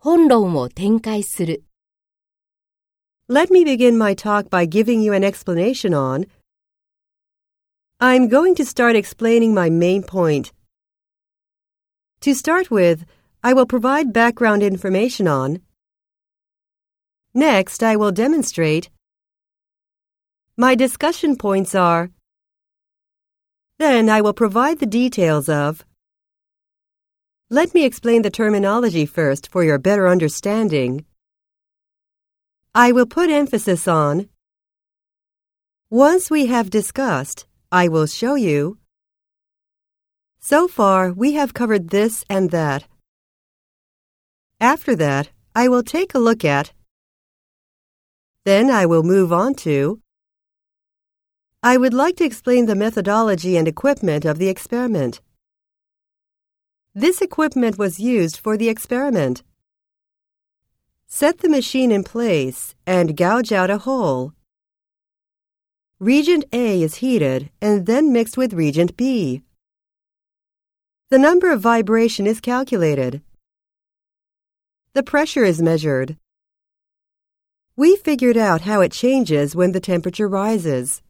本論を展開する。 Let me begin my talk by giving you an explanation on. I'm going to start explaining my main point. To start with, I will provide background information on. Next, I will demonstrate. My discussion points are. Then I will provide the details of. Let me explain the terminology first for your better understanding. I will put emphasis on. Once we have discussed, I will show you. So far, we have covered this and that. After that, I will take a look at. Then I will move on to. I would like to explain the methodology and equipment of the experiment. This equipment was used for the experiment. Set the machine in place and gouge out a hole. Reagent A is heated and then mixed with reagent B. The number of vibration is calculated. The pressure is measured. We figured out how it changes when the temperature rises.